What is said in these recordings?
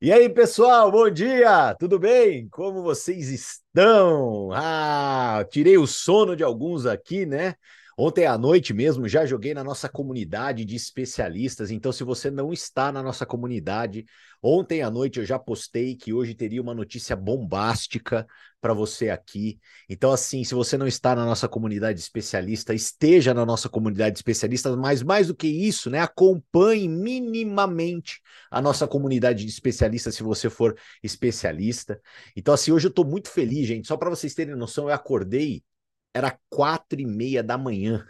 E aí, pessoal, bom dia! Tudo bem? Como vocês estão? Ah, tirei o sono de alguns aqui, né? Ontem à noite mesmo já joguei na nossa comunidade de especialistas. Então, se você não está na nossa comunidade, ontem à noite eu já postei que hoje teria uma notícia bombástica para você aqui. Então, assim, se você não está na nossa comunidade especialista, esteja na nossa comunidade especialista, mas mais do que isso, né? Acompanhe minimamente a nossa comunidade de especialistas se você for especialista. Então, assim, hoje eu estou muito feliz, gente. Só para vocês terem noção, eu acordei era quatro e meia da manhã.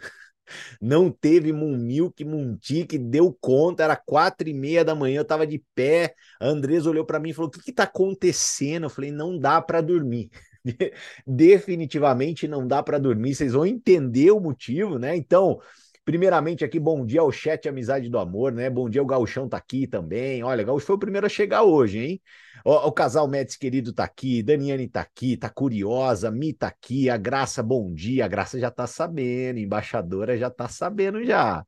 Não teve Mumilk, Muntic, deu conta, era quatro e meia da manhã, eu tava de pé. A olhou para mim e falou: O que que tá acontecendo? Eu falei: Não dá para dormir. Definitivamente não dá para dormir. Vocês vão entender o motivo, né? Então, Primeiramente aqui, bom dia ao chat Amizade do Amor, né? Bom dia, o Gauchão tá aqui também. Olha, o Gaucho foi o primeiro a chegar hoje, hein? O, o casal Médici querido tá aqui, Daniane tá aqui, tá curiosa, Mi tá aqui, a Graça, bom dia. A Graça já tá sabendo, embaixadora já tá sabendo já.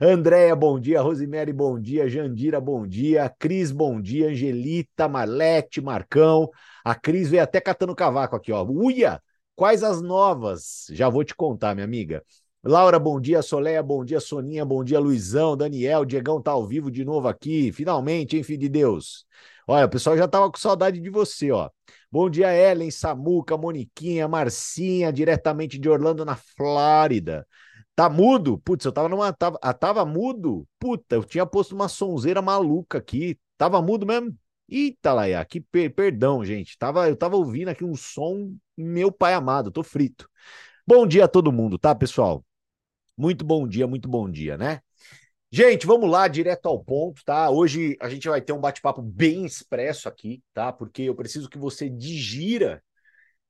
Andréia, bom dia. Rosemary, bom dia. Jandira, bom dia. Cris, bom dia. Angelita, Marlete, Marcão. A Cris veio até catando cavaco aqui, ó. Uia! Quais as novas? Já vou te contar, minha amiga. Laura, bom dia. Soleia, bom dia. Soninha, bom dia. Luizão, Daniel, Diegão tá ao vivo de novo aqui. Finalmente, hein, filho de Deus. Olha, o pessoal já tava com saudade de você, ó. Bom dia, Ellen, Samuca, Moniquinha, Marcinha, diretamente de Orlando, na Flórida. Tá mudo? Putz, eu tava numa. Tava, ah, tava mudo? Puta, eu tinha posto uma sonzeira maluca aqui. Tava mudo mesmo? Eita, Laia, que per perdão, gente. Tava, eu tava ouvindo aqui um som, meu pai amado, tô frito. Bom dia a todo mundo, tá, pessoal? Muito bom dia, muito bom dia, né? Gente, vamos lá, direto ao ponto, tá? Hoje a gente vai ter um bate-papo bem expresso aqui, tá? Porque eu preciso que você digira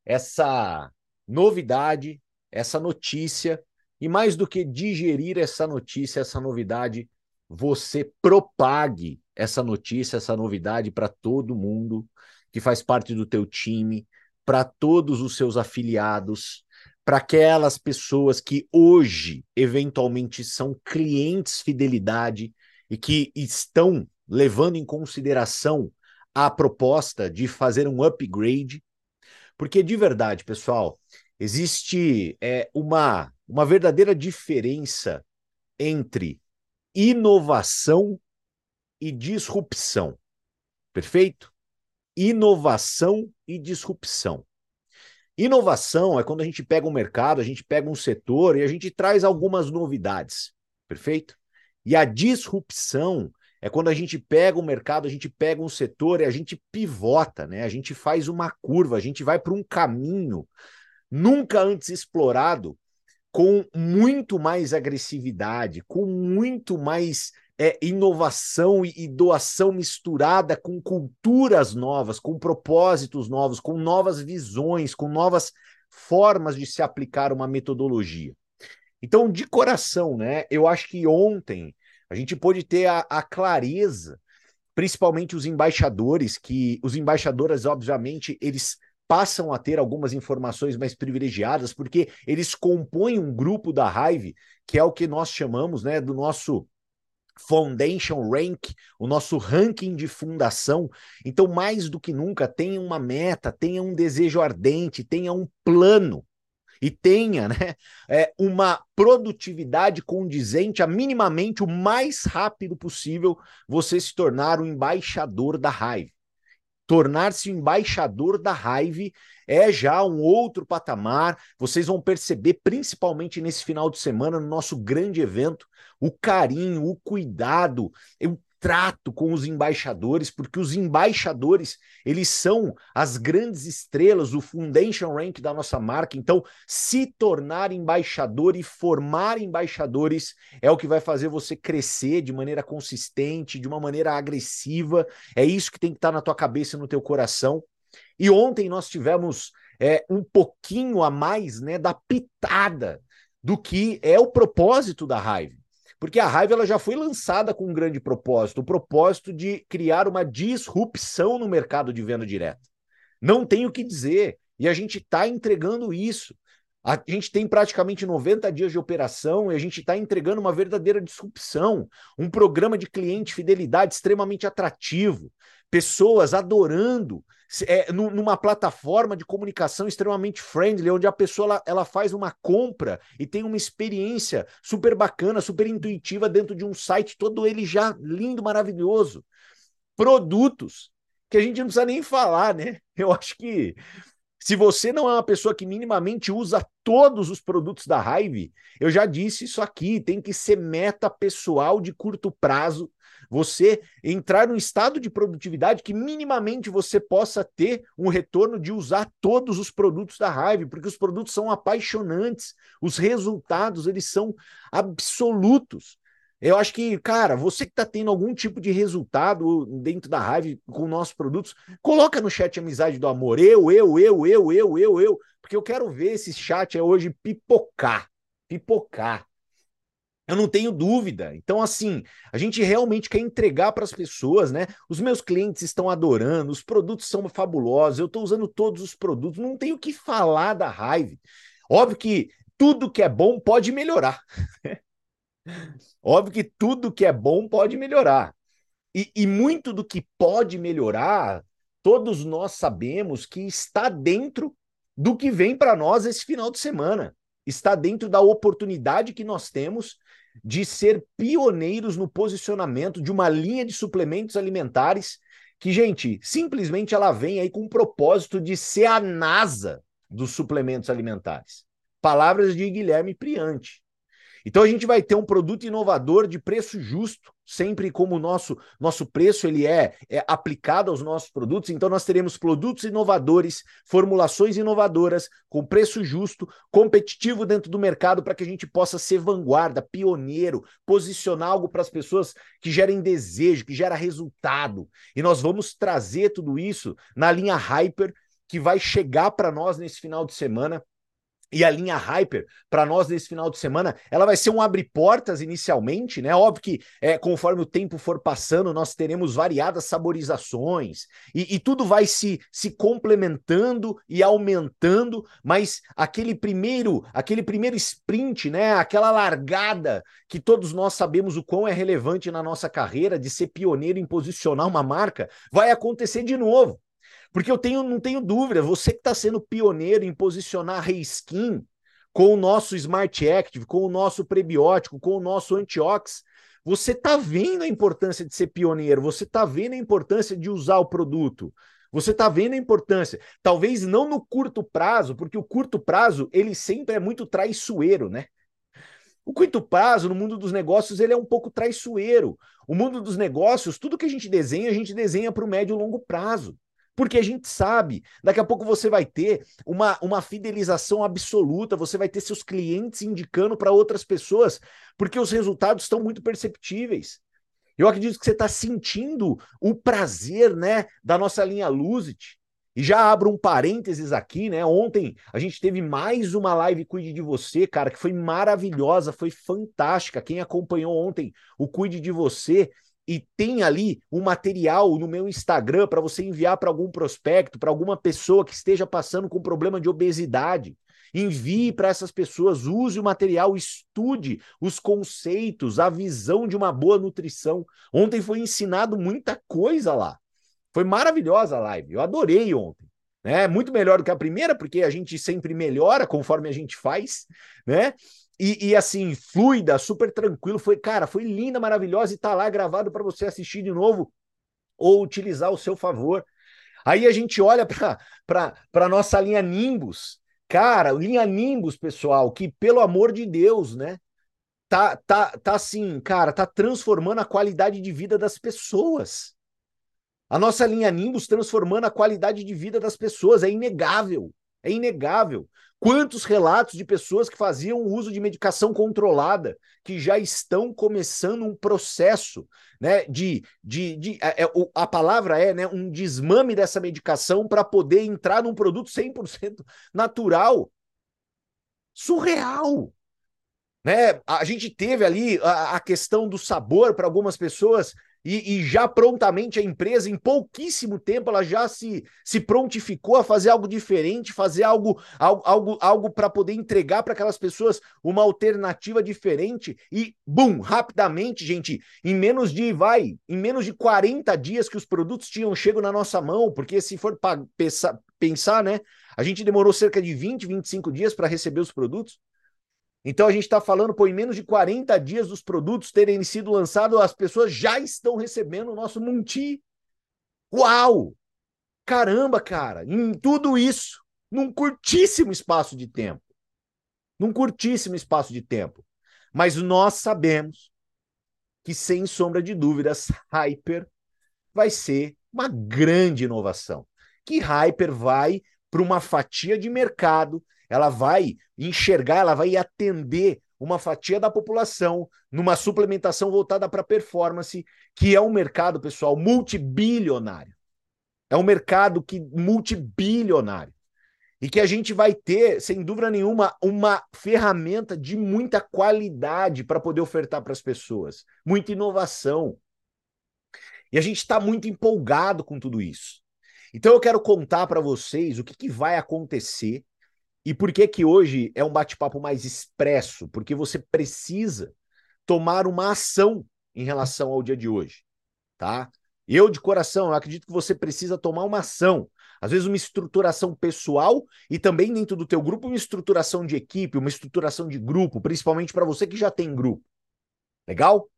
essa novidade, essa notícia, e mais do que digerir essa notícia, essa novidade, você propague essa notícia, essa novidade para todo mundo que faz parte do teu time, para todos os seus afiliados, para aquelas pessoas que hoje, eventualmente, são clientes fidelidade e que estão levando em consideração a proposta de fazer um upgrade. Porque, de verdade, pessoal, existe é, uma, uma verdadeira diferença entre inovação e disrupção. Perfeito? Inovação e disrupção. Inovação é quando a gente pega um mercado, a gente pega um setor e a gente traz algumas novidades, perfeito? E a disrupção é quando a gente pega o um mercado, a gente pega um setor e a gente pivota, né? A gente faz uma curva, a gente vai para um caminho nunca antes explorado com muito mais agressividade, com muito mais é, inovação e, e doação misturada com culturas novas, com propósitos novos, com novas visões, com novas formas de se aplicar uma metodologia. Então, de coração, né? Eu acho que ontem a gente pôde ter a, a clareza, principalmente os embaixadores, que os embaixadores, obviamente, eles passam a ter algumas informações mais privilegiadas, porque eles compõem um grupo da Hive, que é o que nós chamamos, né, do nosso Foundation Rank, o nosso ranking de fundação. Então, mais do que nunca, tenha uma meta, tenha um desejo ardente, tenha um plano e tenha né, é, uma produtividade condizente a minimamente o mais rápido possível você se tornar o embaixador da raiva. Tornar-se embaixador da raiva é já um outro patamar. Vocês vão perceber, principalmente nesse final de semana, no nosso grande evento, o carinho, o cuidado, o trato com os embaixadores, porque os embaixadores, eles são as grandes estrelas, o foundation rank da nossa marca. Então, se tornar embaixador e formar embaixadores é o que vai fazer você crescer de maneira consistente, de uma maneira agressiva. É isso que tem que estar na tua cabeça no teu coração. E ontem nós tivemos é, um pouquinho a mais, né, da pitada do que é o propósito da raiva. Porque a raiva ela já foi lançada com um grande propósito, o propósito de criar uma disrupção no mercado de venda direta. Não tenho o que dizer, e a gente está entregando isso. A gente tem praticamente 90 dias de operação e a gente está entregando uma verdadeira disrupção, um programa de cliente fidelidade extremamente atrativo, pessoas adorando é, numa plataforma de comunicação extremamente friendly, onde a pessoa ela, ela, faz uma compra e tem uma experiência super bacana, super intuitiva dentro de um site todo ele já lindo, maravilhoso. Produtos que a gente não precisa nem falar, né? Eu acho que se você não é uma pessoa que minimamente usa todos os produtos da Hive, eu já disse isso aqui, tem que ser meta pessoal de curto prazo. Você entrar num estado de produtividade que minimamente você possa ter um retorno de usar todos os produtos da Hive, porque os produtos são apaixonantes, os resultados eles são absolutos. Eu acho que, cara, você que está tendo algum tipo de resultado dentro da Hive com nossos produtos, coloca no chat Amizade do Amor. Eu, eu, eu, eu, eu, eu, eu. Porque eu quero ver esse chat hoje pipocar. Pipocar. Eu não tenho dúvida. Então, assim, a gente realmente quer entregar para as pessoas, né? Os meus clientes estão adorando, os produtos são fabulosos, eu estou usando todos os produtos, não tenho o que falar da Hive. Óbvio que tudo que é bom pode melhorar. Óbvio que tudo que é bom pode melhorar. E, e muito do que pode melhorar, todos nós sabemos que está dentro do que vem para nós esse final de semana. Está dentro da oportunidade que nós temos de ser pioneiros no posicionamento de uma linha de suplementos alimentares que, gente, simplesmente ela vem aí com o propósito de ser a NASA dos suplementos alimentares. Palavras de Guilherme Priante. Então a gente vai ter um produto inovador de preço justo, sempre como o nosso, nosso preço ele é, é aplicado aos nossos produtos. Então nós teremos produtos inovadores, formulações inovadoras, com preço justo, competitivo dentro do mercado para que a gente possa ser vanguarda, pioneiro, posicionar algo para as pessoas que gerem desejo, que gera resultado. E nós vamos trazer tudo isso na linha Hyper que vai chegar para nós nesse final de semana e a linha Hyper, para nós nesse final de semana, ela vai ser um abre-portas inicialmente, né? Óbvio que é, conforme o tempo for passando, nós teremos variadas saborizações e, e, tudo vai se, se complementando e aumentando, mas aquele primeiro, aquele primeiro sprint, né? Aquela largada que todos nós sabemos o quão é relevante na nossa carreira de ser pioneiro em posicionar uma marca, vai acontecer de novo. Porque eu tenho, não tenho dúvida, você que está sendo pioneiro em posicionar Reiskin com o nosso Smart Active, com o nosso prebiótico, com o nosso antiox, você está vendo a importância de ser pioneiro, você está vendo a importância de usar o produto. Você está vendo a importância, talvez não no curto prazo, porque o curto prazo ele sempre é muito traiçoeiro, né? O curto prazo no mundo dos negócios ele é um pouco traiçoeiro. O mundo dos negócios, tudo que a gente desenha, a gente desenha para o médio e longo prazo. Porque a gente sabe, daqui a pouco você vai ter uma, uma fidelização absoluta, você vai ter seus clientes indicando para outras pessoas, porque os resultados estão muito perceptíveis. Eu acredito que você está sentindo o prazer né, da nossa linha Lusit. E já abro um parênteses aqui, né? Ontem a gente teve mais uma live Cuide de Você, cara, que foi maravilhosa, foi fantástica. Quem acompanhou ontem o Cuide de Você, e tem ali um material no meu Instagram para você enviar para algum prospecto, para alguma pessoa que esteja passando com problema de obesidade. Envie para essas pessoas, use o material, estude os conceitos, a visão de uma boa nutrição. Ontem foi ensinado muita coisa lá. Foi maravilhosa a live. Eu adorei ontem. Né? Muito melhor do que a primeira, porque a gente sempre melhora conforme a gente faz, né? E, e, assim, fluida, super tranquilo. Foi, cara, foi linda, maravilhosa e tá lá gravado para você assistir de novo ou utilizar ao seu favor. Aí a gente olha para nossa linha Nimbus. Cara, linha Nimbus, pessoal, que pelo amor de Deus, né? Tá, tá, tá assim, cara, tá transformando a qualidade de vida das pessoas. A nossa linha Nimbus transformando a qualidade de vida das pessoas, é inegável. É inegável. Quantos relatos de pessoas que faziam uso de medicação controlada, que já estão começando um processo né, de. de, de a, é, é, a palavra é né, um desmame dessa medicação para poder entrar num produto 100% natural. Surreal. Né? A gente teve ali a, a questão do sabor para algumas pessoas e, e, já prontamente a empresa, em pouquíssimo tempo, ela já se, se prontificou a fazer algo diferente, fazer algo, algo, algo, algo para poder entregar para aquelas pessoas uma alternativa diferente. E, bum, rapidamente, gente, em menos de, vai, em menos de 40 dias que os produtos tinham chego na nossa mão, porque se for pensar, pensar, né, a gente demorou cerca de 20, 25 dias para receber os produtos. Então a gente está falando, por em menos de 40 dias dos produtos terem sido lançados, as pessoas já estão recebendo o nosso Munti. Uau! Caramba, cara, em tudo isso, num curtíssimo espaço de tempo. Num curtíssimo espaço de tempo. Mas nós sabemos que, sem sombra de dúvidas, Hyper vai ser uma grande inovação. Que Hyper vai para uma fatia de mercado ela vai enxergar, ela vai atender uma fatia da população numa suplementação voltada para performance, que é um mercado, pessoal, multibilionário. É um mercado que multibilionário. E que a gente vai ter, sem dúvida nenhuma, uma ferramenta de muita qualidade para poder ofertar para as pessoas, muita inovação. E a gente está muito empolgado com tudo isso. Então eu quero contar para vocês o que, que vai acontecer e por que que hoje é um bate-papo mais expresso? Porque você precisa tomar uma ação em relação ao dia de hoje, tá? Eu de coração, eu acredito que você precisa tomar uma ação, às vezes uma estruturação pessoal e também dentro do teu grupo uma estruturação de equipe, uma estruturação de grupo, principalmente para você que já tem grupo. Legal?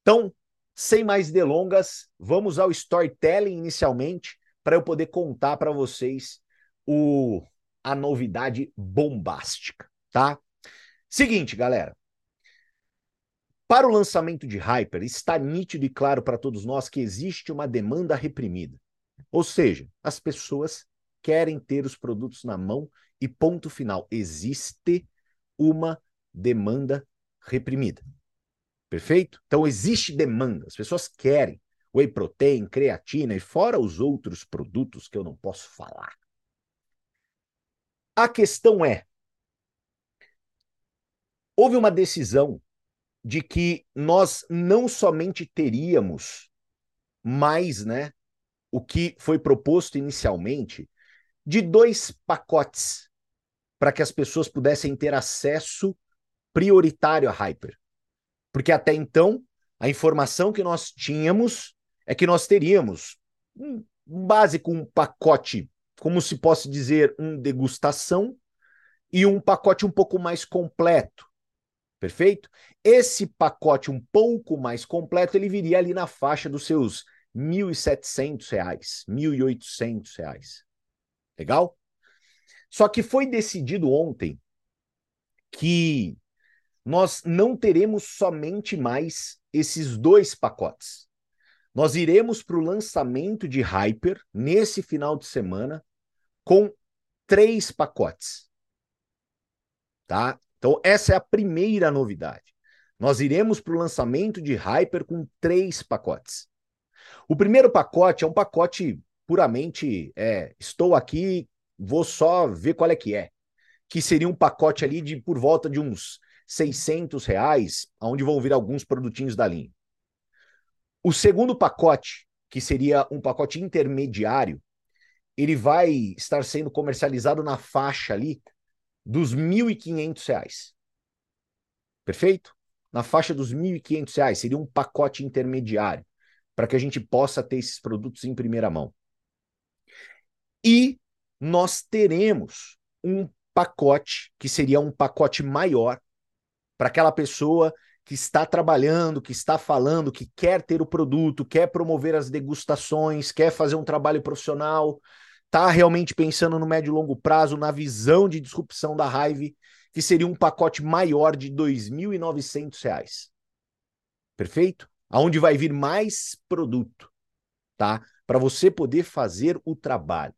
Então, sem mais delongas, vamos ao storytelling inicialmente para eu poder contar para vocês o a novidade bombástica, tá? Seguinte, galera. Para o lançamento de Hyper, está nítido e claro para todos nós que existe uma demanda reprimida. Ou seja, as pessoas querem ter os produtos na mão e ponto final. Existe uma demanda reprimida. Perfeito? Então existe demanda, as pessoas querem whey protein, creatina e fora os outros produtos que eu não posso falar. A questão é: houve uma decisão de que nós não somente teríamos mais, né, o que foi proposto inicialmente, de dois pacotes para que as pessoas pudessem ter acesso prioritário a Hyper. Porque até então, a informação que nós tínhamos é que nós teríamos um básico um pacote como se possa dizer, um degustação e um pacote um pouco mais completo. Perfeito? Esse pacote um pouco mais completo, ele viria ali na faixa dos seus R$ 1.700, R$ 1.800. Legal? Só que foi decidido ontem que nós não teremos somente mais esses dois pacotes. Nós iremos para o lançamento de Hyper nesse final de semana com três pacotes. Tá? Então, essa é a primeira novidade. Nós iremos para o lançamento de Hyper com três pacotes. O primeiro pacote é um pacote puramente é, estou aqui, vou só ver qual é que é. Que seria um pacote ali de por volta de uns 600 reais, onde vão vir alguns produtinhos da linha. O segundo pacote, que seria um pacote intermediário, ele vai estar sendo comercializado na faixa ali dos R$ 1.500. Perfeito? Na faixa dos R$ 1.500. Seria um pacote intermediário para que a gente possa ter esses produtos em primeira mão. E nós teremos um pacote que seria um pacote maior para aquela pessoa que está trabalhando, que está falando, que quer ter o produto, quer promover as degustações, quer fazer um trabalho profissional, está realmente pensando no médio e longo prazo, na visão de disrupção da Hive, que seria um pacote maior de R$ 2.900. Perfeito? Aonde vai vir mais produto, tá? Para você poder fazer o trabalho.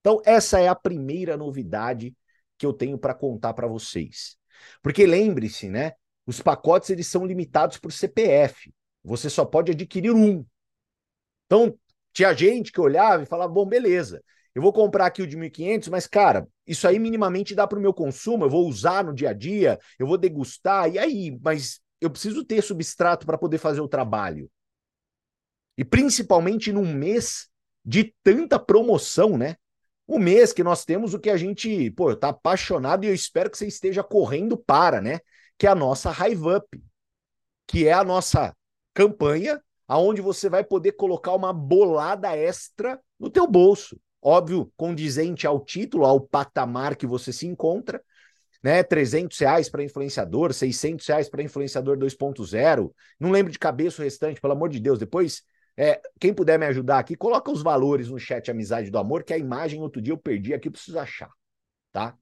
Então, essa é a primeira novidade que eu tenho para contar para vocês. Porque lembre-se, né? Os pacotes eles são limitados por CPF. Você só pode adquirir um. Então, tinha gente que olhava e falava: bom, beleza, eu vou comprar aqui o de 1.500, mas, cara, isso aí minimamente dá para o meu consumo, eu vou usar no dia a dia, eu vou degustar, e aí? Mas eu preciso ter substrato para poder fazer o trabalho. E principalmente num mês de tanta promoção, né? O mês que nós temos o que a gente, pô, tá apaixonado e eu espero que você esteja correndo para, né? Que é a nossa Hive Up, que é a nossa campanha aonde você vai poder colocar uma bolada extra no teu bolso. Óbvio, condizente ao título, ao patamar que você se encontra, né? 300 reais para influenciador, 600 reais para influenciador 2.0. Não lembro de cabeça o restante, pelo amor de Deus. Depois, é, quem puder me ajudar aqui, coloca os valores no chat Amizade do Amor, que a imagem outro dia eu perdi aqui, eu preciso achar, tá?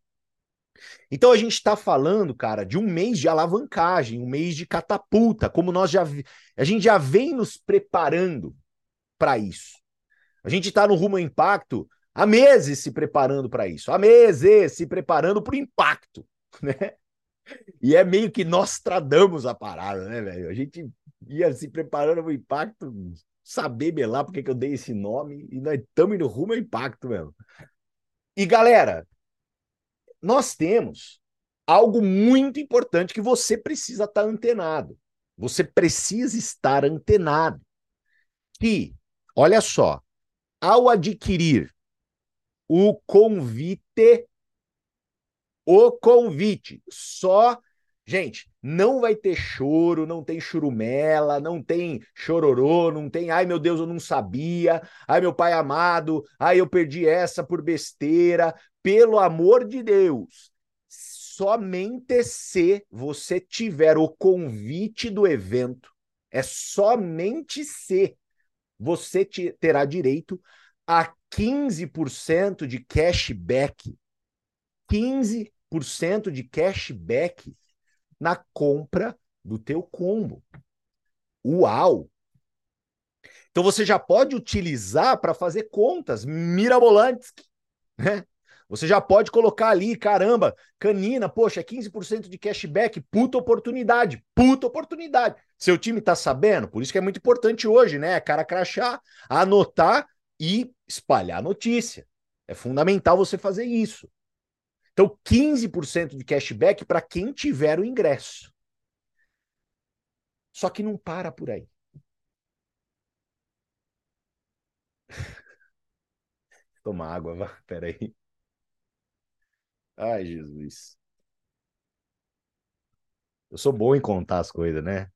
Então a gente está falando, cara, de um mês de alavancagem, um mês de catapulta, como nós já a gente já vem nos preparando para isso. A gente está no rumo ao impacto há meses se preparando para isso, há meses se preparando para o impacto, né? E é meio que nós tradamos a parada, né, velho? A gente ia se preparando para o impacto, saber lá porque que eu dei esse nome, e nós estamos no rumo ao impacto mesmo. E galera, nós temos algo muito importante que você precisa estar antenado. Você precisa estar antenado. Que, olha só, ao adquirir o convite, o convite, só, gente, não vai ter choro, não tem churumela, não tem chororô, não tem, ai meu Deus, eu não sabia, ai meu pai amado, ai eu perdi essa por besteira, pelo amor de Deus. Somente se você tiver o convite do evento, é somente se você te, terá direito a 15% de cashback. 15% de cashback na compra do teu combo. Uau! Então você já pode utilizar para fazer contas mirabolantes, né? Você já pode colocar ali, caramba, canina, poxa, 15% de cashback, puta oportunidade, puta oportunidade. Seu time tá sabendo? Por isso que é muito importante hoje, né? Cara crachar, anotar e espalhar notícia. É fundamental você fazer isso. Então, 15% de cashback para quem tiver o ingresso. Só que não para por aí. Toma água. Peraí. Ai, Jesus. Eu sou bom em contar as coisas, né?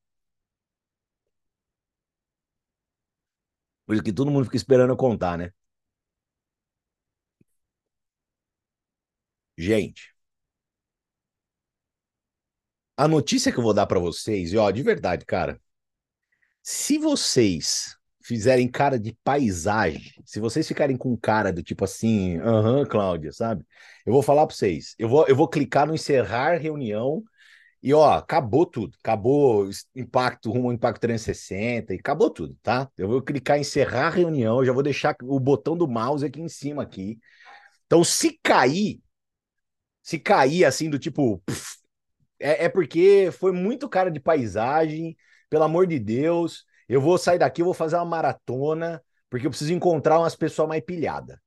Por isso que todo mundo fica esperando eu contar, né? Gente, a notícia que eu vou dar para vocês, e ó, de verdade, cara, se vocês fizerem cara de paisagem, se vocês ficarem com cara do tipo assim, aham, uhum, Cláudia, sabe? Eu vou falar para vocês, eu vou, eu vou clicar no encerrar reunião e ó, acabou tudo, acabou impacto rumo ao impacto 360 e acabou tudo, tá? Eu vou clicar em encerrar reunião, eu já vou deixar o botão do mouse aqui em cima aqui. Então, se cair, se cair assim do tipo, é, é porque foi muito cara de paisagem, pelo amor de Deus. Eu vou sair daqui, eu vou fazer uma maratona, porque eu preciso encontrar umas pessoas mais pilhadas,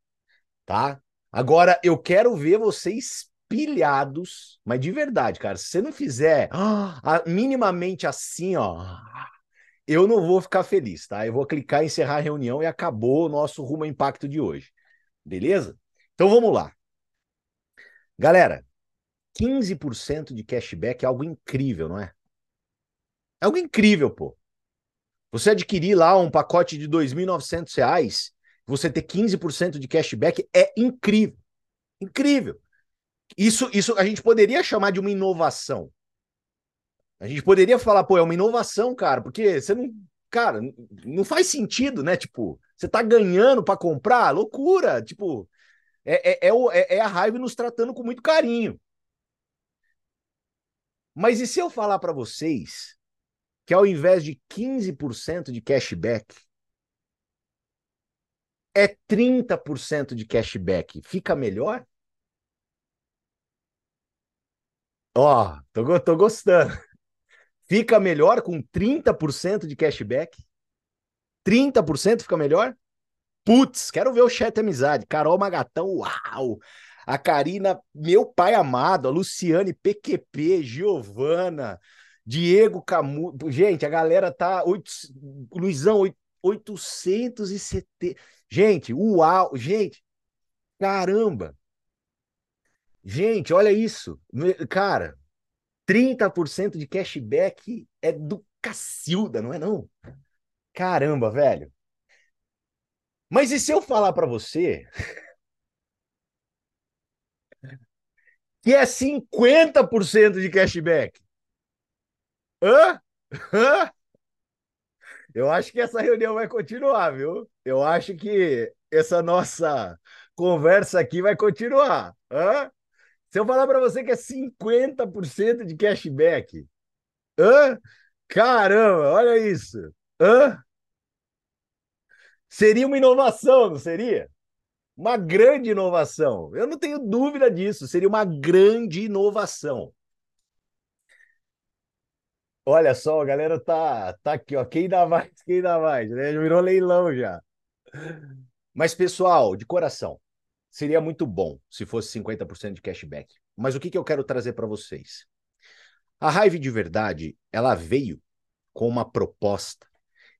tá? Agora, eu quero ver vocês pilhados, mas de verdade, cara. Se você não fizer ah, minimamente assim, ó, eu não vou ficar feliz, tá? Eu vou clicar em encerrar a reunião e acabou o nosso rumo ao impacto de hoje. Beleza? Então vamos lá. Galera, 15% de cashback é algo incrível, não é? É algo incrível, pô. Você adquirir lá um pacote de R$ 2.900, você ter 15% de cashback é incrível. Incrível. Isso, isso a gente poderia chamar de uma inovação. A gente poderia falar, pô, é uma inovação, cara, porque você não. Cara, não faz sentido, né? Tipo, você tá ganhando para comprar? Loucura! Tipo, é, é, é, é a raiva nos tratando com muito carinho. Mas e se eu falar para vocês que ao invés de 15% de cashback, é 30% de cashback, fica melhor? Ó, oh, tô, tô gostando. Fica melhor com 30% de cashback? 30% fica melhor? Putz, quero ver o chat amizade. Carol Magatão, uau! A Karina, meu pai amado, a Luciane PQP, Giovana, Diego Camu. Gente, a galera tá. Oito, Luizão, 870. Gente, uau, gente, caramba. Gente, olha isso. Cara, 30% de cashback é do Cacilda, não é não? Caramba, velho. Mas e se eu falar para você que é 50% de cashback? Hã? Hã? Eu acho que essa reunião vai continuar, viu? Eu acho que essa nossa conversa aqui vai continuar. Hã? Se eu falar para você que é 50% de cashback, hã? Caramba, olha isso. Hã? Seria uma inovação, não seria? Uma grande inovação. Eu não tenho dúvida disso. Seria uma grande inovação. Olha só, a galera tá, tá aqui, ó. Quem dá mais, quem dá mais, né? Já virou leilão já. Mas, pessoal, de coração, seria muito bom se fosse 50% de cashback. Mas o que, que eu quero trazer para vocês? A Raive de Verdade, ela veio com uma proposta.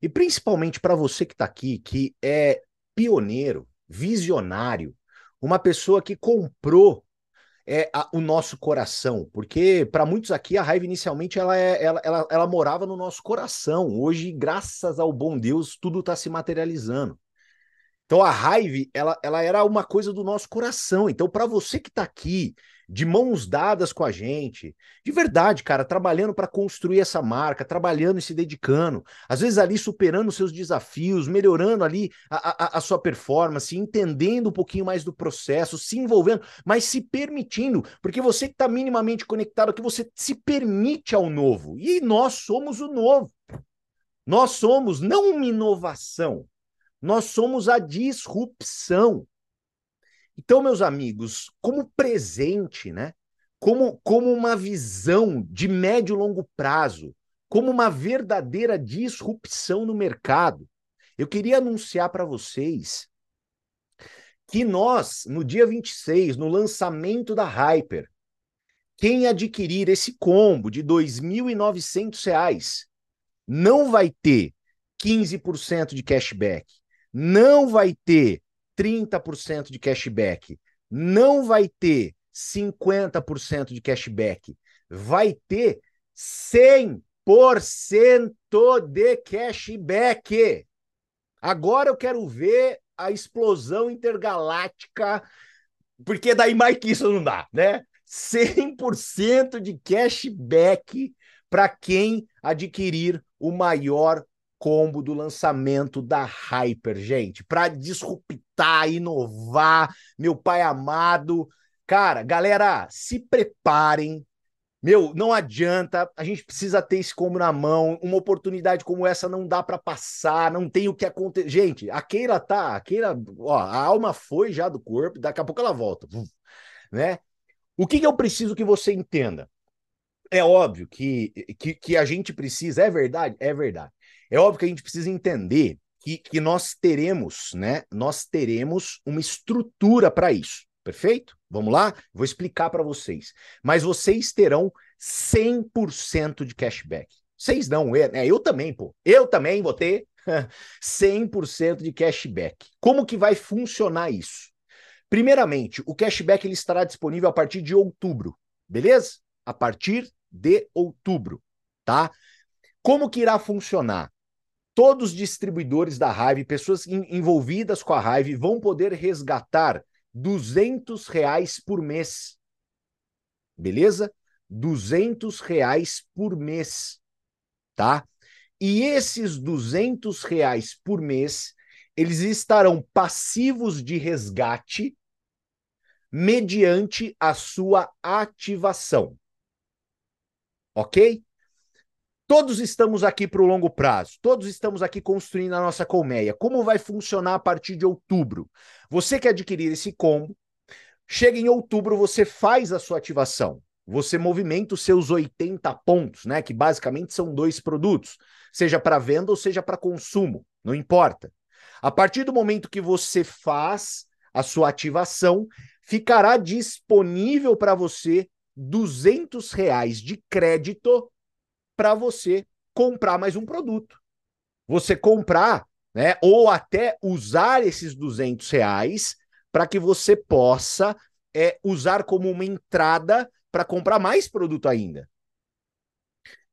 E principalmente para você que está aqui, que é pioneiro, visionário, uma pessoa que comprou é a, o nosso coração, porque para muitos aqui a raiva inicialmente ela, é, ela, ela, ela morava no nosso coração. Hoje, graças ao bom Deus, tudo está se materializando. Então a raiva ela, ela era uma coisa do nosso coração. Então para você que está aqui de mãos dadas com a gente, de verdade, cara, trabalhando para construir essa marca, trabalhando e se dedicando, às vezes ali superando seus desafios, melhorando ali a, a, a sua performance, entendendo um pouquinho mais do processo, se envolvendo, mas se permitindo, porque você que está minimamente conectado aqui, você se permite ao novo, e nós somos o novo. Nós somos não uma inovação, nós somos a disrupção. Então, meus amigos, como presente, né? Como, como uma visão de médio e longo prazo, como uma verdadeira disrupção no mercado, eu queria anunciar para vocês que nós, no dia 26, no lançamento da Hyper, quem adquirir esse combo de R$ 2.900 não vai ter 15% de cashback, não vai ter 30% de cashback. Não vai ter 50% de cashback. Vai ter 100% de cashback. Agora eu quero ver a explosão intergaláctica, porque daí mais que isso não dá, né? 100% de cashback para quem adquirir o maior combo do lançamento da Hyper, gente, para disruptar, inovar, meu pai amado. Cara, galera, se preparem. Meu, não adianta, a gente precisa ter esse combo na mão. Uma oportunidade como essa não dá para passar, não tem o que acontecer. Gente, a Keira tá, a Keira, ó, a alma foi já do corpo, daqui a pouco ela volta, né? O que, que eu preciso que você entenda? É óbvio que, que, que a gente precisa, é verdade? É verdade. É óbvio que a gente precisa entender que, que nós teremos, né? Nós teremos uma estrutura para isso. Perfeito? Vamos lá? Vou explicar para vocês. Mas vocês terão 100% de cashback. Vocês não, é, né? eu também, pô. Eu também vou ter 100% de cashback. Como que vai funcionar isso? Primeiramente, o cashback ele estará disponível a partir de outubro, beleza? A partir de outubro, tá? Como que irá funcionar? Todos os distribuidores da Hive, pessoas envolvidas com a Hive, vão poder resgatar 200 reais por mês. Beleza? 200 reais por mês, tá? E esses 200 reais por mês, eles estarão passivos de resgate mediante a sua ativação. Ok? Todos estamos aqui para o longo prazo, todos estamos aqui construindo a nossa colmeia. Como vai funcionar a partir de outubro? Você que adquirir esse combo, chega em outubro, você faz a sua ativação. Você movimenta os seus 80 pontos, né? Que basicamente são dois produtos, seja para venda ou seja para consumo, não importa. A partir do momento que você faz a sua ativação, ficará disponível para você 200 reais de crédito para você comprar mais um produto. Você comprar né? Ou até usar esses 200 reais para que você possa é, usar como uma entrada para comprar mais produto ainda.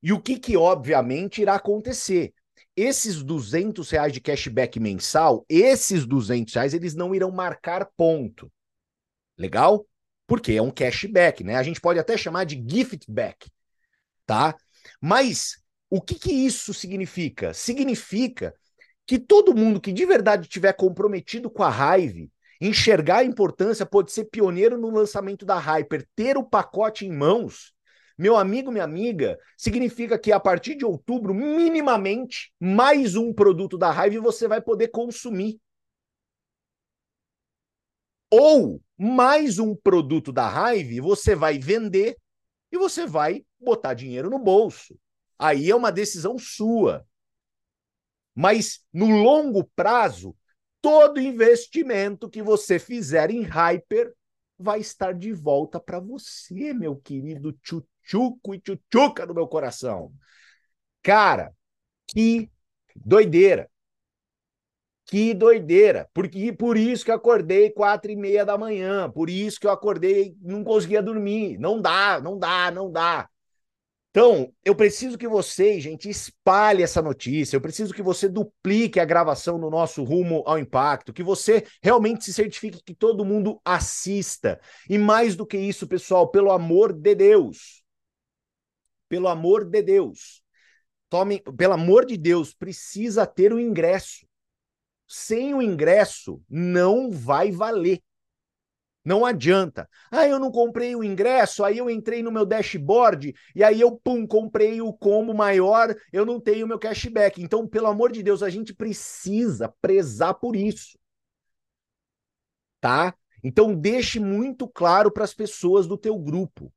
E o que, que obviamente irá acontecer? Esses 200 reais de cashback mensal, esses 200 reais, eles não irão marcar ponto. Legal? Porque é um cashback, né? A gente pode até chamar de gift back, tá? Mas o que, que isso significa? Significa que todo mundo que de verdade tiver comprometido com a Hive, enxergar a importância, pode ser pioneiro no lançamento da Hyper, ter o pacote em mãos, meu amigo, minha amiga, significa que a partir de outubro, minimamente, mais um produto da Hive você vai poder consumir. Ou mais um produto da Hive você vai vender e você vai botar dinheiro no bolso. Aí é uma decisão sua. Mas no longo prazo, todo investimento que você fizer em Hyper vai estar de volta para você, meu querido tchutchuco e tchutchuca do meu coração. Cara, que doideira. Que doideira. Porque, por isso que eu acordei quatro e meia da manhã. Por isso que eu acordei não conseguia dormir. Não dá, não dá, não dá. Então, eu preciso que vocês, gente, espalhe essa notícia. Eu preciso que você duplique a gravação no nosso rumo ao impacto, que você realmente se certifique que todo mundo assista. E mais do que isso, pessoal, pelo amor de Deus. Pelo amor de Deus. Tome, pelo amor de Deus, precisa ter o ingresso. Sem o ingresso, não vai valer. Não adianta. Ah, eu não comprei o ingresso, aí eu entrei no meu dashboard e aí eu, pum, comprei o combo maior, eu não tenho meu cashback. Então, pelo amor de Deus, a gente precisa prezar por isso. Tá? Então, deixe muito claro para as pessoas do teu grupo.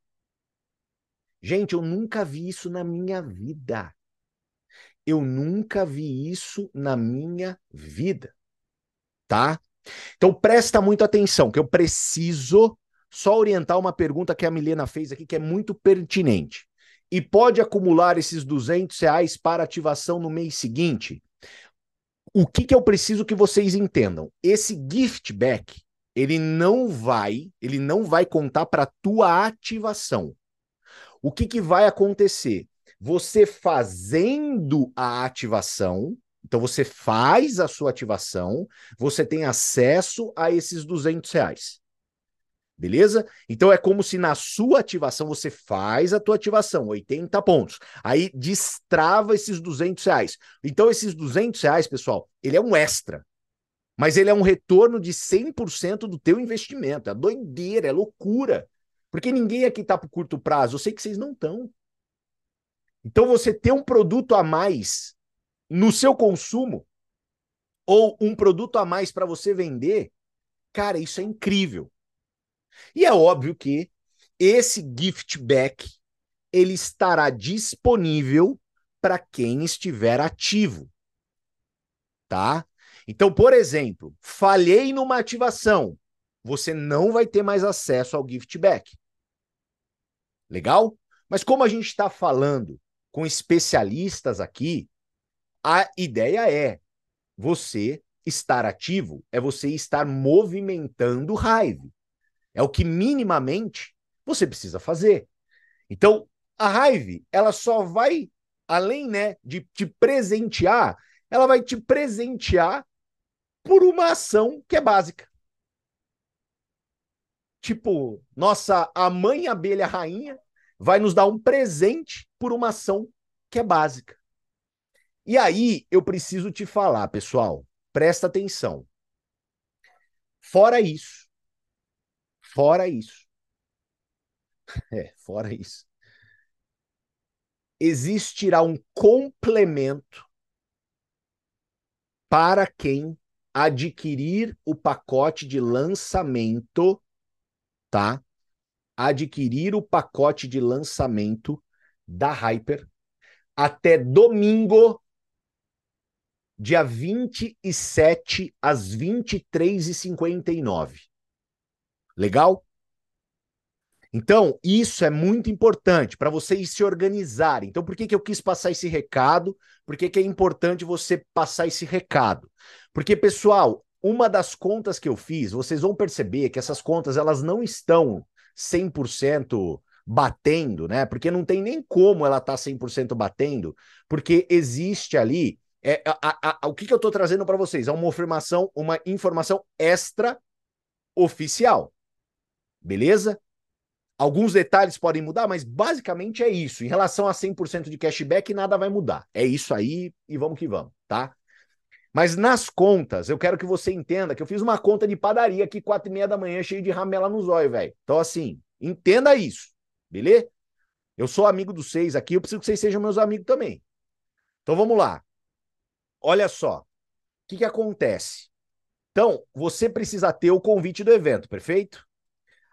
Gente, eu nunca vi isso na minha vida. Eu nunca vi isso na minha vida. Tá? Então presta muita atenção, que eu preciso só orientar uma pergunta que a Milena fez aqui, que é muito pertinente. E pode acumular esses 200 reais para ativação no mês seguinte? O que, que eu preciso que vocês entendam? Esse gift back, ele não vai, ele não vai contar para tua ativação. O que, que vai acontecer? Você fazendo a ativação, então você faz a sua ativação, você tem acesso a esses 200 reais. Beleza? Então é como se na sua ativação você faz a tua ativação, 80 pontos. Aí destrava esses 200 reais. Então esses 200 reais, pessoal, ele é um extra. Mas ele é um retorno de 100% do teu investimento. É doideira, é loucura. Porque ninguém aqui está para curto prazo. Eu sei que vocês não estão. Então você ter um produto a mais no seu consumo ou um produto a mais para você vender, cara, isso é incrível. E é óbvio que esse gift back ele estará disponível para quem estiver ativo. Tá? Então, por exemplo, falhei numa ativação, você não vai ter mais acesso ao gift back. Legal? Mas como a gente está falando com especialistas aqui, a ideia é você estar ativo, é você estar movimentando raiva. É o que minimamente você precisa fazer. Então, a raiva, ela só vai, além né, de te presentear, ela vai te presentear por uma ação que é básica. Tipo, nossa, a mãe abelha rainha vai nos dar um presente por uma ação que é básica. E aí eu preciso te falar, pessoal, presta atenção. Fora isso, fora isso, é, fora isso, existirá um complemento para quem adquirir o pacote de lançamento, tá? Adquirir o pacote de lançamento da Hyper até domingo dia 27 às 23h59. Legal? Então, isso é muito importante para vocês se organizarem. Então, por que, que eu quis passar esse recado? Por que, que é importante você passar esse recado? Porque, pessoal, uma das contas que eu fiz, vocês vão perceber que essas contas elas não estão 100% batendo, né? Porque não tem nem como ela tá 100% batendo, porque existe ali é, a, a, o que, que eu estou trazendo para vocês? É uma informação, uma informação extra oficial. Beleza? Alguns detalhes podem mudar, mas basicamente é isso. Em relação a 100% de cashback, nada vai mudar. É isso aí e vamos que vamos, tá? Mas nas contas, eu quero que você entenda que eu fiz uma conta de padaria aqui, quatro e meia da manhã, cheio de ramela no zóio, velho. Então, assim, entenda isso, beleza? Eu sou amigo dos seis aqui, eu preciso que vocês sejam meus amigos também. Então, vamos lá. Olha só, o que, que acontece? Então, você precisa ter o convite do evento, perfeito?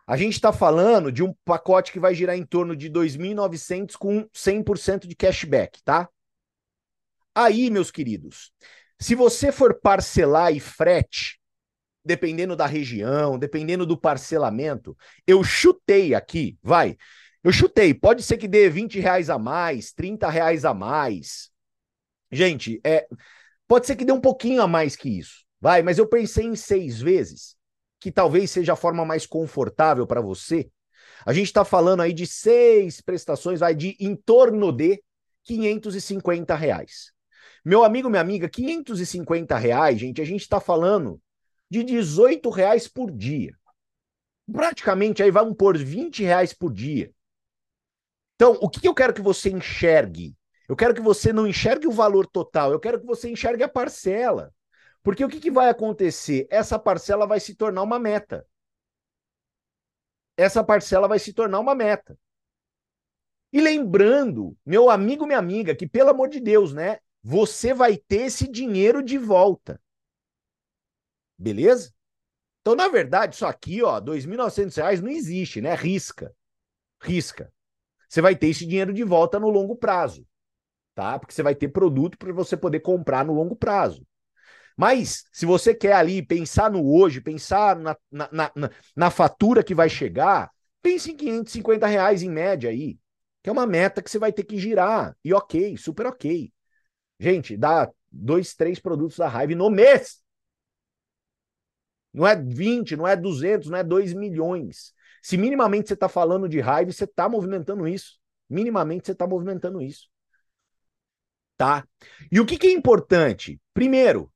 A gente está falando de um pacote que vai girar em torno de 2.900 com 100% de cashback, tá? Aí, meus queridos, se você for parcelar e frete, dependendo da região, dependendo do parcelamento, eu chutei aqui, vai. Eu chutei, pode ser que dê 20 reais a mais, 30 reais a mais. Gente, é, pode ser que dê um pouquinho a mais que isso, vai, mas eu pensei em seis vezes que talvez seja a forma mais confortável para você, a gente está falando aí de seis prestações, vai de em torno de 550 reais. Meu amigo, minha amiga, 550 reais, gente, a gente está falando de 18 reais por dia. Praticamente aí vamos pôr 20 reais por dia. Então, o que eu quero que você enxergue? Eu quero que você não enxergue o valor total, eu quero que você enxergue a parcela. Porque o que, que vai acontecer? Essa parcela vai se tornar uma meta. Essa parcela vai se tornar uma meta. E lembrando, meu amigo, minha amiga, que pelo amor de Deus, né? Você vai ter esse dinheiro de volta. Beleza? Então, na verdade, isso aqui, ó, R$ 2.900 não existe, né? Risca. Risca. Você vai ter esse dinheiro de volta no longo prazo, tá? Porque você vai ter produto para você poder comprar no longo prazo. Mas, se você quer ali pensar no hoje, pensar na, na, na, na fatura que vai chegar, pense em 550 reais em média aí, que é uma meta que você vai ter que girar. E ok, super ok. Gente, dá dois, três produtos da Hive no mês. Não é 20, não é 200, não é 2 milhões. Se minimamente você está falando de Hive, você está movimentando isso. Minimamente você está movimentando isso. Tá? E o que, que é importante? Primeiro,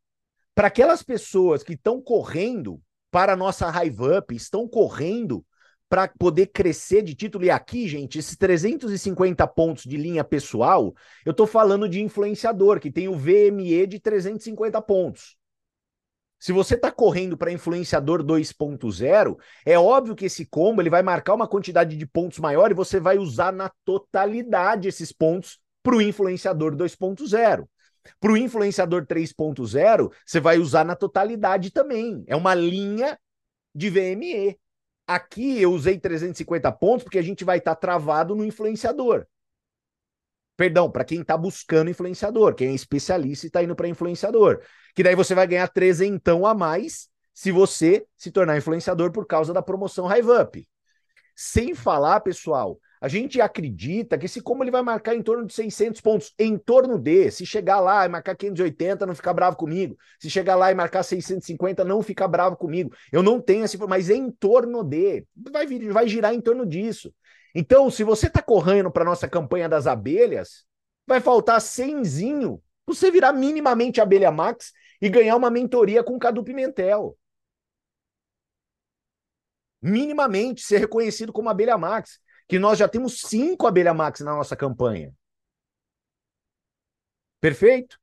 para aquelas pessoas que estão correndo para a nossa Hive Up, estão correndo para poder crescer de título. E aqui, gente, esses 350 pontos de linha pessoal, eu estou falando de influenciador, que tem o VME de 350 pontos. Se você está correndo para influenciador 2.0, é óbvio que esse combo ele vai marcar uma quantidade de pontos maior e você vai usar na totalidade esses pontos para o influenciador 2.0. Para o influenciador 3.0, você vai usar na totalidade também. É uma linha de VME. Aqui eu usei 350 pontos porque a gente vai estar tá travado no influenciador. Perdão, para quem está buscando influenciador, quem é especialista e está indo para influenciador. Que daí você vai ganhar trezentão a mais se você se tornar influenciador por causa da promoção Hive Up. Sem falar, pessoal, a gente acredita que esse como ele vai marcar em torno de 600 pontos, em torno de, se chegar lá e marcar 580, não ficar bravo comigo. Se chegar lá e marcar 650, não ficar bravo comigo. Eu não tenho essa mas em torno de, vai, vir, vai girar em torno disso. Então, se você está correndo para nossa campanha das abelhas, vai faltar 100zinho você virar minimamente abelha max e ganhar uma mentoria com Cadu Pimentel. Minimamente ser reconhecido como abelha max que nós já temos cinco abelha max na nossa campanha. Perfeito?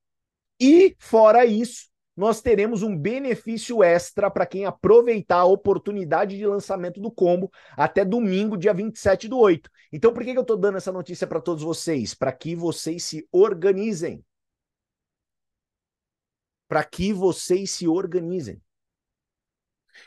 E, fora isso, nós teremos um benefício extra para quem aproveitar a oportunidade de lançamento do combo até domingo, dia 27 do 8. Então, por que, que eu estou dando essa notícia para todos vocês? Para que vocês se organizem. Para que vocês se organizem.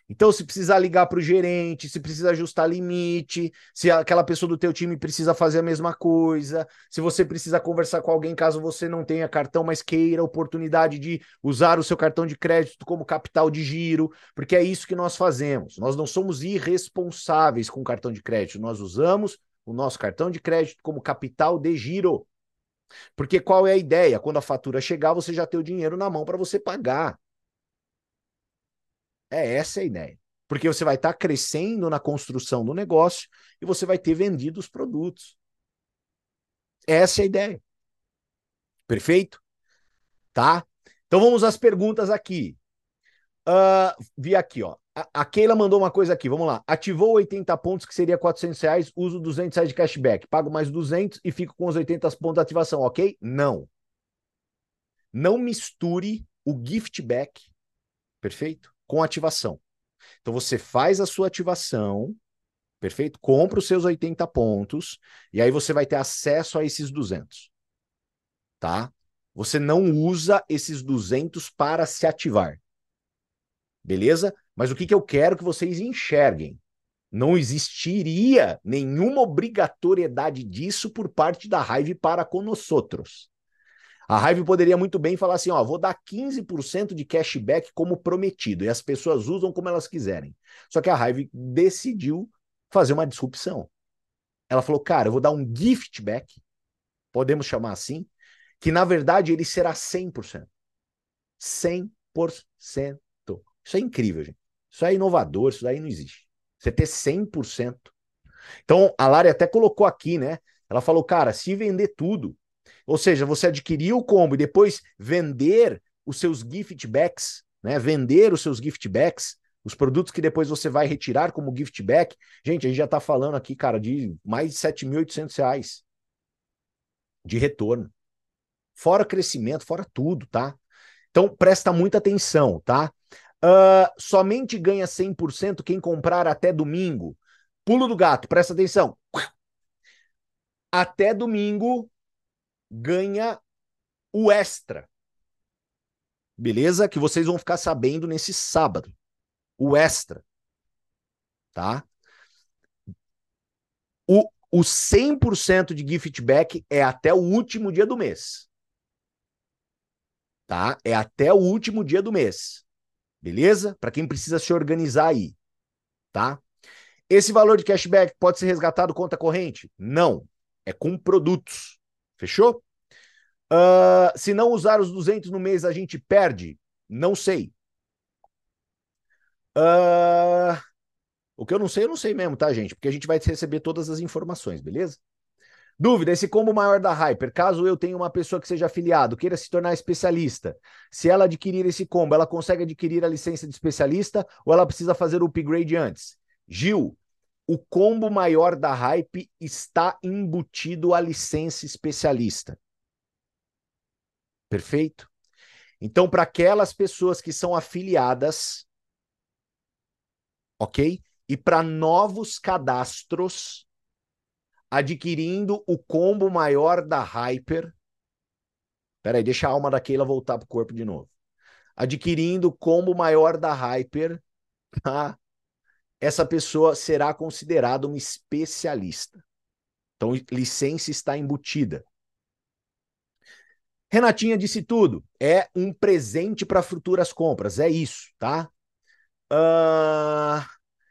Então, se precisar ligar para o gerente, se precisa ajustar limite, se aquela pessoa do teu time precisa fazer a mesma coisa, se você precisa conversar com alguém caso você não tenha cartão, mas queira a oportunidade de usar o seu cartão de crédito como capital de giro, porque é isso que nós fazemos. Nós não somos irresponsáveis com o cartão de crédito, nós usamos o nosso cartão de crédito como capital de giro. Porque qual é a ideia? Quando a fatura chegar, você já tem o dinheiro na mão para você pagar. É essa a ideia. Porque você vai estar tá crescendo na construção do negócio e você vai ter vendido os produtos. Essa é a ideia. Perfeito? Tá? Então vamos às perguntas aqui. Uh, vi aqui, ó. A, a Keila mandou uma coisa aqui, vamos lá. Ativou 80 pontos, que seria 400 reais, uso 200 reais de cashback. Pago mais 200 e fico com os 80 pontos de ativação, ok? Não. Não misture o gift back, perfeito? Com ativação. Então você faz a sua ativação, perfeito? Compra os seus 80 pontos e aí você vai ter acesso a esses 200. Tá? Você não usa esses 200 para se ativar. Beleza? Mas o que, que eu quero que vocês enxerguem? Não existiria nenhuma obrigatoriedade disso por parte da Hive para conosco. A Hive poderia muito bem falar assim: ó, vou dar 15% de cashback como prometido, e as pessoas usam como elas quiserem. Só que a Hive decidiu fazer uma disrupção. Ela falou: cara, eu vou dar um gift back, podemos chamar assim, que na verdade ele será 100%. 100%. Isso é incrível, gente. Isso é inovador, isso daí não existe. Você ter 100%. Então, a Lari até colocou aqui, né? Ela falou, cara, se vender tudo, ou seja, você adquirir o combo e depois vender os seus gift backs, né? Vender os seus gift backs, os produtos que depois você vai retirar como gift back. Gente, a gente já está falando aqui, cara, de mais de 7.800 reais de retorno. Fora crescimento, fora tudo, tá? Então, presta muita atenção, tá? Uh, somente ganha 100% quem comprar até domingo. Pulo do gato, presta atenção. Até domingo, ganha o extra. Beleza? Que vocês vão ficar sabendo nesse sábado. O extra. Tá? O, o 100% de gift back é até o último dia do mês. Tá? É até o último dia do mês. Beleza? Para quem precisa se organizar aí. Tá? Esse valor de cashback pode ser resgatado conta corrente? Não. É com produtos. Fechou? Uh, se não usar os 200 no mês, a gente perde? Não sei. Uh, o que eu não sei, eu não sei mesmo, tá, gente? Porque a gente vai receber todas as informações, beleza? Dúvida: esse combo maior da Hyper, caso eu tenha uma pessoa que seja afiliado, queira se tornar especialista, se ela adquirir esse combo, ela consegue adquirir a licença de especialista ou ela precisa fazer o upgrade antes? Gil, o combo maior da Hype está embutido a licença especialista. Perfeito? Então, para aquelas pessoas que são afiliadas, ok? E para novos cadastros, adquirindo o combo maior da Hyper. Peraí, deixa a alma da Keila voltar pro corpo de novo. Adquirindo o combo maior da Hyper, tá? Essa pessoa será considerada uma especialista. Então, licença está embutida. Renatinha disse tudo. É um presente para futuras compras. É isso, tá? Uh...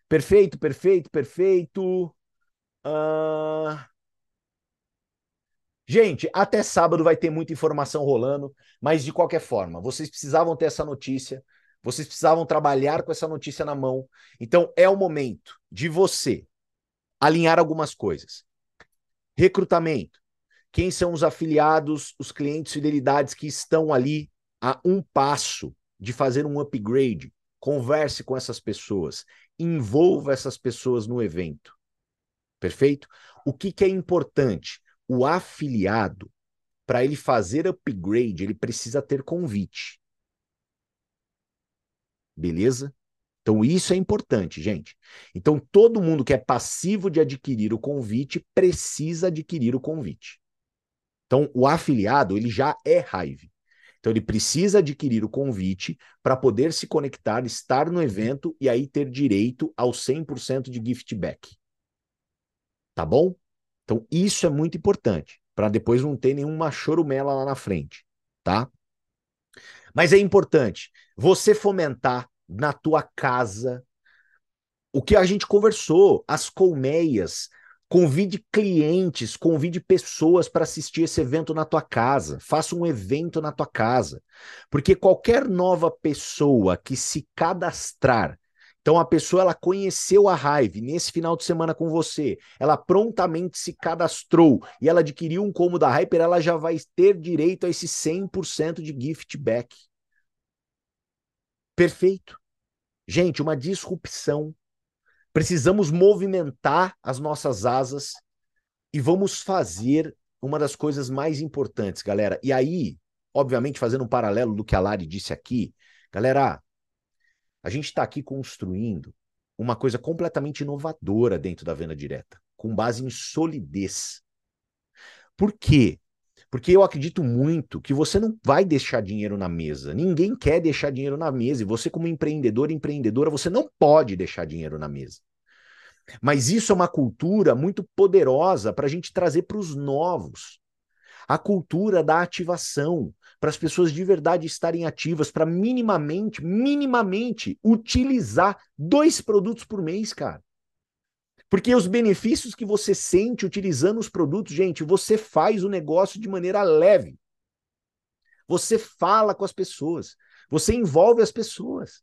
Perfeito, perfeito, perfeito. Uh... Gente, até sábado vai ter muita informação rolando, mas de qualquer forma, vocês precisavam ter essa notícia. Vocês precisavam trabalhar com essa notícia na mão. Então é o momento de você alinhar algumas coisas. Recrutamento. Quem são os afiliados, os clientes fidelidades que estão ali a um passo de fazer um upgrade? Converse com essas pessoas, envolva essas pessoas no evento. Perfeito? O que, que é importante? O afiliado, para ele fazer upgrade, ele precisa ter convite. Beleza? Então, isso é importante, gente. Então, todo mundo que é passivo de adquirir o convite precisa adquirir o convite. Então, o afiliado, ele já é Hive. Então ele precisa adquirir o convite para poder se conectar, estar no evento e aí ter direito ao 100% de gift back. Tá bom? Então isso é muito importante, para depois não ter nenhuma chorumela lá na frente, tá? Mas é importante você fomentar na tua casa o que a gente conversou, as colmeias, Convide clientes, convide pessoas para assistir esse evento na tua casa. Faça um evento na tua casa. Porque qualquer nova pessoa que se cadastrar, então a pessoa ela conheceu a Hive nesse final de semana com você, ela prontamente se cadastrou e ela adquiriu um combo da Hyper, ela já vai ter direito a esse 100% de gift back. Perfeito. Gente, uma disrupção Precisamos movimentar as nossas asas e vamos fazer uma das coisas mais importantes, galera. E aí, obviamente, fazendo um paralelo do que a Lari disse aqui, galera, a gente está aqui construindo uma coisa completamente inovadora dentro da venda direta, com base em solidez. Por quê? Porque eu acredito muito que você não vai deixar dinheiro na mesa. Ninguém quer deixar dinheiro na mesa. E você, como empreendedor, empreendedora, você não pode deixar dinheiro na mesa. Mas isso é uma cultura muito poderosa para a gente trazer para os novos. A cultura da ativação, para as pessoas de verdade estarem ativas, para minimamente, minimamente utilizar dois produtos por mês, cara. Porque os benefícios que você sente utilizando os produtos, gente, você faz o negócio de maneira leve. Você fala com as pessoas, você envolve as pessoas.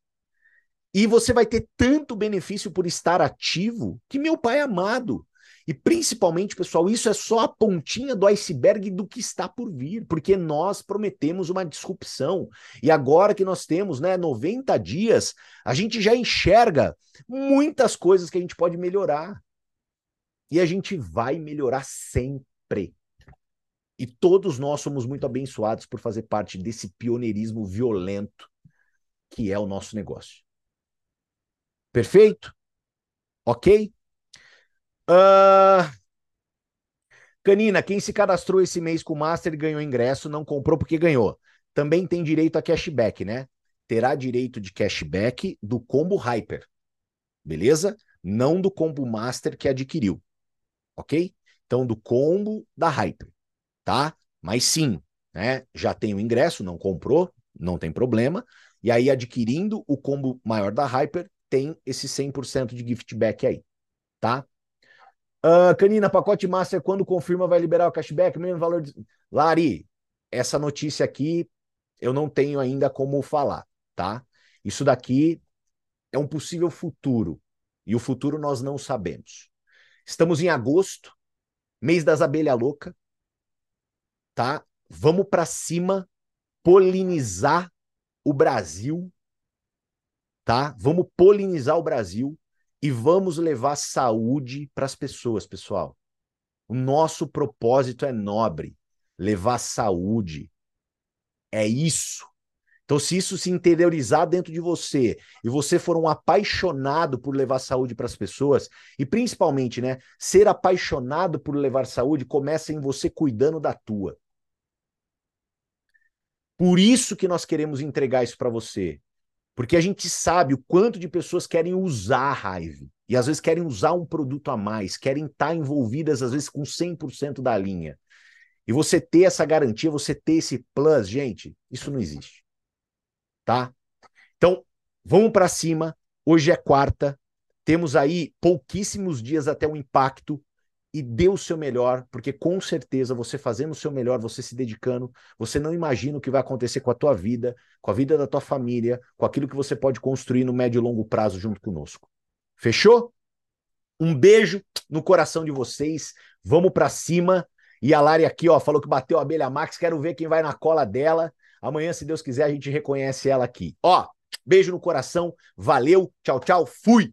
E você vai ter tanto benefício por estar ativo que meu pai é amado. E principalmente, pessoal, isso é só a pontinha do iceberg do que está por vir, porque nós prometemos uma disrupção. E agora que nós temos, né, 90 dias, a gente já enxerga muitas coisas que a gente pode melhorar. E a gente vai melhorar sempre. E todos nós somos muito abençoados por fazer parte desse pioneirismo violento que é o nosso negócio. Perfeito? Ok? Uh... Canina, quem se cadastrou esse mês com o Master e ganhou ingresso, não comprou porque ganhou. Também tem direito a cashback, né? Terá direito de cashback do combo Hyper. Beleza? Não do combo Master que adquiriu ok? Então, do combo da Hyper, tá? Mas sim, né? Já tem o ingresso, não comprou, não tem problema. E aí, adquirindo o combo maior da Hyper, tem esse 100% de gift back aí, tá? Uh, Canina, pacote master, quando confirma, vai liberar o cashback, mesmo valor. De... Lari, essa notícia aqui eu não tenho ainda como falar, tá? Isso daqui é um possível futuro. E o futuro nós não sabemos. Estamos em agosto, mês das abelhas louca, tá? Vamos para cima, polinizar o Brasil, tá? Vamos polinizar o Brasil e vamos levar saúde para as pessoas, pessoal. O nosso propósito é nobre, levar saúde. É isso. Então, se isso se interiorizar dentro de você e você for um apaixonado por levar saúde para as pessoas, e principalmente, né, ser apaixonado por levar saúde começa em você cuidando da tua. Por isso que nós queremos entregar isso para você. Porque a gente sabe o quanto de pessoas querem usar a Hive. E às vezes querem usar um produto a mais, querem estar envolvidas, às vezes, com 100% da linha. E você ter essa garantia, você ter esse plus, gente, isso não existe tá? Então, vamos para cima. Hoje é quarta. Temos aí pouquíssimos dias até o impacto e dê o seu melhor, porque com certeza você fazendo o seu melhor, você se dedicando, você não imagina o que vai acontecer com a tua vida, com a vida da tua família, com aquilo que você pode construir no médio e longo prazo junto conosco. Fechou? Um beijo no coração de vocês. Vamos para cima. E a Lari aqui, ó, falou que bateu a abelha Max. Quero ver quem vai na cola dela. Amanhã, se Deus quiser, a gente reconhece ela aqui. Ó, beijo no coração, valeu, tchau, tchau, fui!